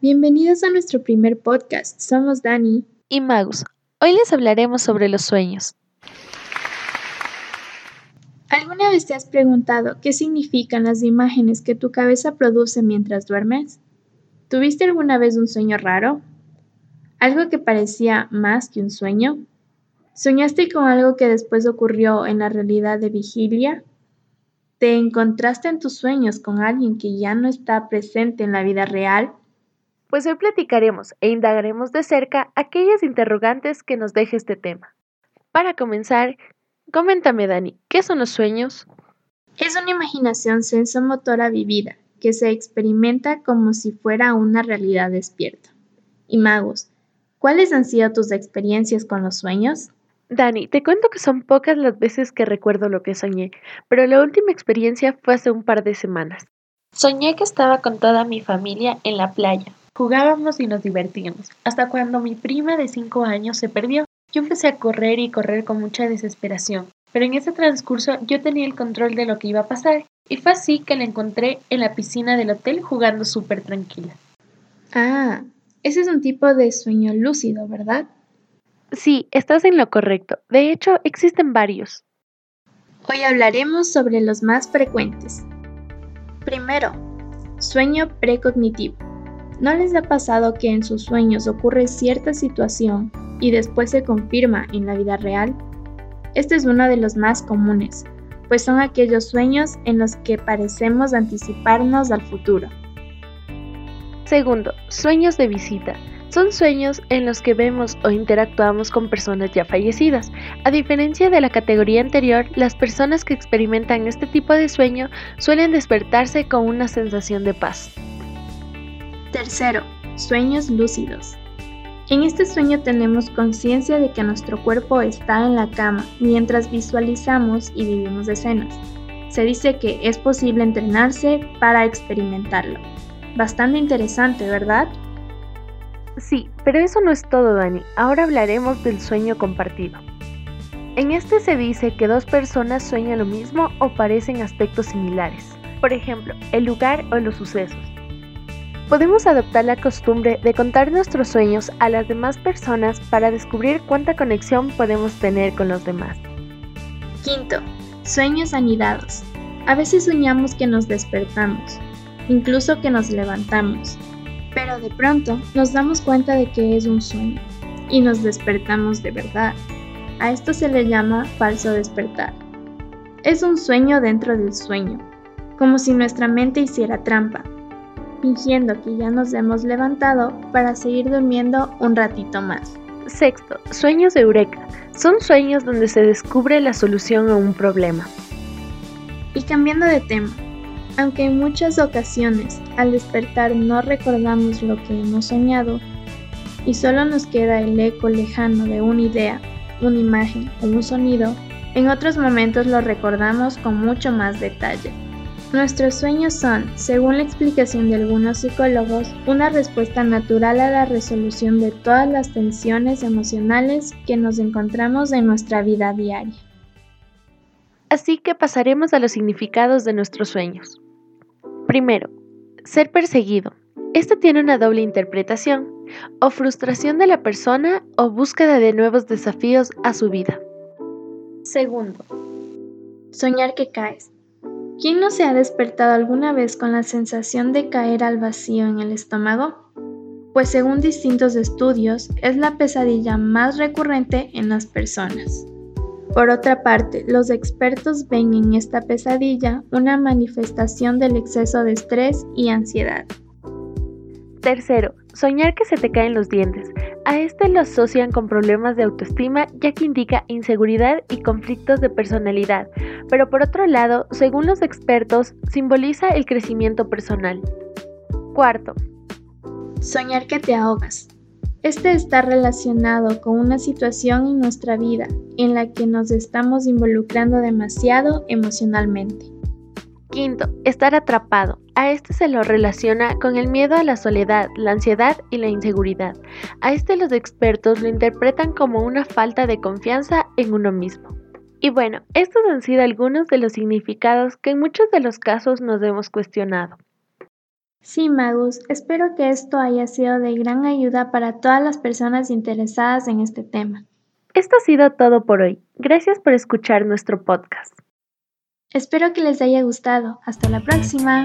Bienvenidos a nuestro primer podcast. Somos Dani y Magus. Hoy les hablaremos sobre los sueños. ¿Alguna vez te has preguntado qué significan las imágenes que tu cabeza produce mientras duermes? ¿Tuviste alguna vez un sueño raro? ¿Algo que parecía más que un sueño? ¿Soñaste con algo que después ocurrió en la realidad de vigilia? ¿Te encontraste en tus sueños con alguien que ya no está presente en la vida real? Pues hoy platicaremos e indagaremos de cerca aquellas interrogantes que nos deja este tema. Para comenzar, coméntame Dani, ¿qué son los sueños? Es una imaginación sensomotora vivida que se experimenta como si fuera una realidad despierta. Y magos, ¿cuáles han sido tus experiencias con los sueños? Dani, te cuento que son pocas las veces que recuerdo lo que soñé, pero la última experiencia fue hace un par de semanas. Soñé que estaba con toda mi familia en la playa, Jugábamos y nos divertíamos, hasta cuando mi prima de cinco años se perdió. Yo empecé a correr y correr con mucha desesperación, pero en ese transcurso yo tenía el control de lo que iba a pasar, y fue así que la encontré en la piscina del hotel jugando súper tranquila. Ah, ese es un tipo de sueño lúcido, ¿verdad? Sí, estás en lo correcto. De hecho, existen varios. Hoy hablaremos sobre los más frecuentes. Primero, sueño precognitivo. ¿No les ha pasado que en sus sueños ocurre cierta situación y después se confirma en la vida real? Este es uno de los más comunes, pues son aquellos sueños en los que parecemos anticiparnos al futuro. Segundo, sueños de visita. Son sueños en los que vemos o interactuamos con personas ya fallecidas. A diferencia de la categoría anterior, las personas que experimentan este tipo de sueño suelen despertarse con una sensación de paz. Tercero, sueños lúcidos. En este sueño tenemos conciencia de que nuestro cuerpo está en la cama mientras visualizamos y vivimos escenas. Se dice que es posible entrenarse para experimentarlo. Bastante interesante, ¿verdad? Sí, pero eso no es todo, Dani. Ahora hablaremos del sueño compartido. En este se dice que dos personas sueñan lo mismo o parecen aspectos similares. Por ejemplo, el lugar o los sucesos podemos adoptar la costumbre de contar nuestros sueños a las demás personas para descubrir cuánta conexión podemos tener con los demás. Quinto, sueños anidados. A veces soñamos que nos despertamos, incluso que nos levantamos, pero de pronto nos damos cuenta de que es un sueño y nos despertamos de verdad. A esto se le llama falso despertar. Es un sueño dentro del sueño, como si nuestra mente hiciera trampa fingiendo que ya nos hemos levantado para seguir durmiendo un ratito más. Sexto, sueños de eureka. Son sueños donde se descubre la solución a un problema. Y cambiando de tema, aunque en muchas ocasiones al despertar no recordamos lo que hemos soñado y solo nos queda el eco lejano de una idea, una imagen o un sonido, en otros momentos lo recordamos con mucho más detalle. Nuestros sueños son, según la explicación de algunos psicólogos, una respuesta natural a la resolución de todas las tensiones emocionales que nos encontramos en nuestra vida diaria. Así que pasaremos a los significados de nuestros sueños. Primero, ser perseguido. Esto tiene una doble interpretación, o frustración de la persona o búsqueda de nuevos desafíos a su vida. Segundo, soñar que caes. ¿Quién no se ha despertado alguna vez con la sensación de caer al vacío en el estómago? Pues según distintos estudios, es la pesadilla más recurrente en las personas. Por otra parte, los expertos ven en esta pesadilla una manifestación del exceso de estrés y ansiedad. Tercero, soñar que se te caen los dientes. A este lo asocian con problemas de autoestima ya que indica inseguridad y conflictos de personalidad, pero por otro lado, según los expertos, simboliza el crecimiento personal. Cuarto. Soñar que te ahogas. Este está relacionado con una situación en nuestra vida en la que nos estamos involucrando demasiado emocionalmente. Quinto, estar atrapado. A este se lo relaciona con el miedo a la soledad, la ansiedad y la inseguridad. A este los expertos lo interpretan como una falta de confianza en uno mismo. Y bueno, estos han sido algunos de los significados que en muchos de los casos nos hemos cuestionado. Sí, Magus, espero que esto haya sido de gran ayuda para todas las personas interesadas en este tema. Esto ha sido todo por hoy. Gracias por escuchar nuestro podcast. Espero que les haya gustado. Hasta la próxima.